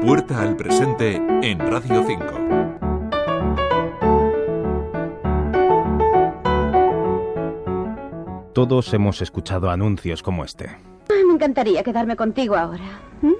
Puerta al presente en Radio 5. Todos hemos escuchado anuncios como este. Ay, me encantaría quedarme contigo ahora. ¿Mm?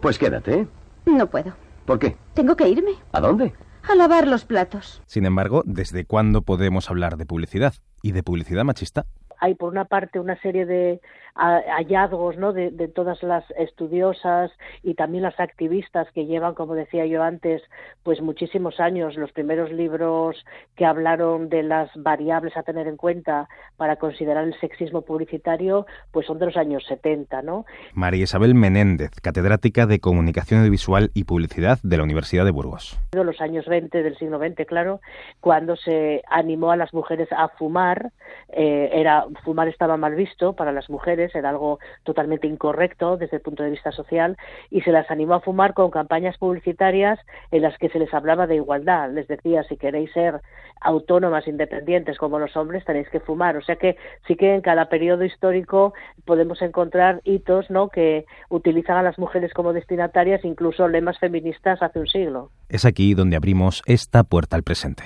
Pues quédate. No puedo. ¿Por qué? Tengo que irme. ¿A dónde? A lavar los platos. Sin embargo, ¿desde cuándo podemos hablar de publicidad? ¿Y de publicidad machista? Hay por una parte una serie de hallazgos ¿no? de, todas las estudiosas y también las activistas que llevan, como decía yo antes, pues muchísimos años. Los primeros libros que hablaron de las variables a tener en cuenta para considerar el sexismo publicitario, pues son de los años 70, ¿no? María Isabel Menéndez, catedrática de Comunicación Audiovisual y Publicidad de la Universidad de Burgos. De los años 20 del siglo XX, claro, cuando se animó a las mujeres a fumar, eh, era fumar estaba mal visto para las mujeres, era algo totalmente incorrecto desde el punto de vista social, y se las animó a fumar con campañas publicitarias en las que se les hablaba de igualdad. Les decía, si queréis ser autónomas, independientes como los hombres, tenéis que fumar. O sea que sí que en cada periodo histórico podemos encontrar hitos ¿no? que utilizan a las mujeres como destinatarias, incluso lemas feministas hace un siglo. Es aquí donde abrimos esta puerta al presente.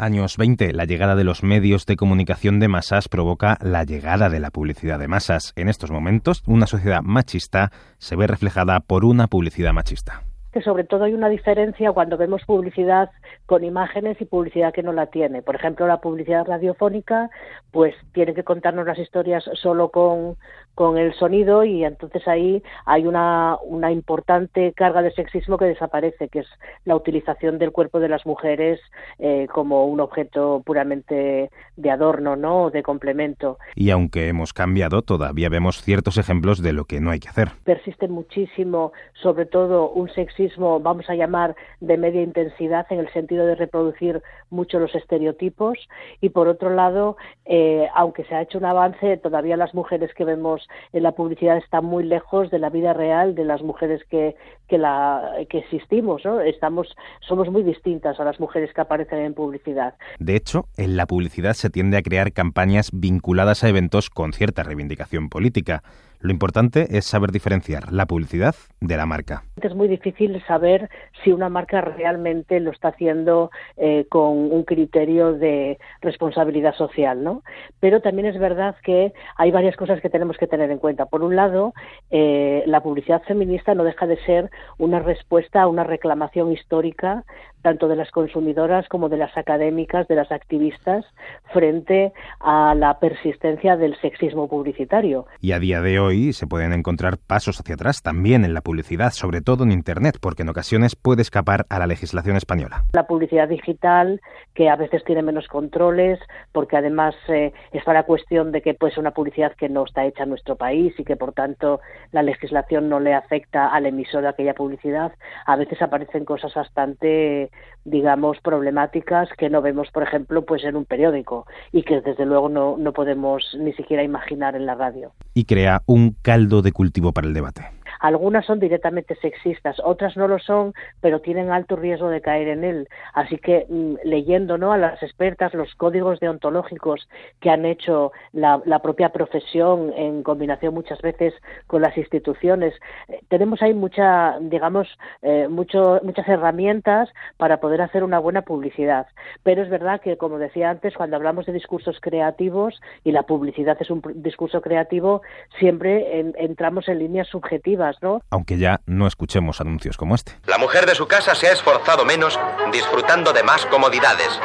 Años 20, la llegada de los medios de comunicación de masas provoca la llegada de la publicidad de masas. En estos momentos, una sociedad machista se ve reflejada por una publicidad machista que sobre todo hay una diferencia cuando vemos publicidad con imágenes y publicidad que no la tiene. Por ejemplo, la publicidad radiofónica, pues tiene que contarnos las historias solo con, con el sonido y entonces ahí hay una, una importante carga de sexismo que desaparece, que es la utilización del cuerpo de las mujeres eh, como un objeto puramente de adorno, ¿no? de complemento. Y aunque hemos cambiado, todavía vemos ciertos ejemplos de lo que no hay que hacer. Persiste muchísimo, sobre todo un sexismo vamos a llamar, de media intensidad en el sentido de reproducir mucho los estereotipos y por otro lado, eh, aunque se ha hecho un avance, todavía las mujeres que vemos en la publicidad están muy lejos de la vida real de las mujeres que, que, la, que existimos, ¿no? Estamos, somos muy distintas a las mujeres que aparecen en publicidad. De hecho, en la publicidad se tiende a crear campañas vinculadas a eventos con cierta reivindicación política. Lo importante es saber diferenciar la publicidad de la marca. Es muy difícil saber si una marca realmente lo está haciendo eh, con un criterio de responsabilidad social, ¿no? Pero también es verdad que hay varias cosas que tenemos que tener en cuenta. Por un lado, eh, la publicidad feminista no deja de ser una respuesta a una reclamación histórica tanto de las consumidoras como de las académicas, de las activistas, frente a la persistencia del sexismo publicitario. Y a día de hoy se pueden encontrar pasos hacia atrás también en la publicidad, sobre todo en Internet, porque en ocasiones puede escapar a la legislación española. La publicidad digital, que a veces tiene menos controles, porque además eh, está la cuestión de que pues una publicidad que no está hecha en nuestro país y que por tanto la legislación no le afecta al emisor de aquella publicidad, a veces aparecen cosas bastante digamos, problemáticas que no vemos, por ejemplo, pues en un periódico y que desde luego no, no podemos ni siquiera imaginar en la radio. Y crea un caldo de cultivo para el debate. Algunas son directamente sexistas, otras no lo son, pero tienen alto riesgo de caer en él. Así que mm, leyendo ¿no? a las expertas los códigos deontológicos que han hecho la, propia profesión en combinación muchas veces con las instituciones, eh, tenemos ahí mucha, digamos, eh, mucho, muchas herramientas para poder hacer una buena publicidad. Pero es verdad que, como decía antes, cuando hablamos de discursos creativos y la publicidad es un discurso creativo, siempre entramos en líneas subjetivas aunque ya no escuchemos anuncios como este. La mujer de su casa se ha esforzado menos disfrutando de más comodidades.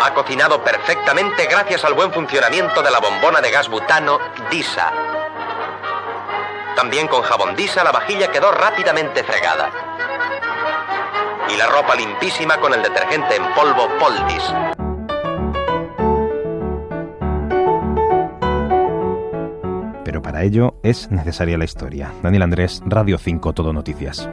Ha cocinado perfectamente gracias al buen funcionamiento de la bombona de gas butano DISA. También con jabón DISA la vajilla quedó rápidamente fregada. Y la ropa limpísima con el detergente en polvo Poldis. Para ello es necesaria la historia. Daniel Andrés, Radio 5 Todo Noticias.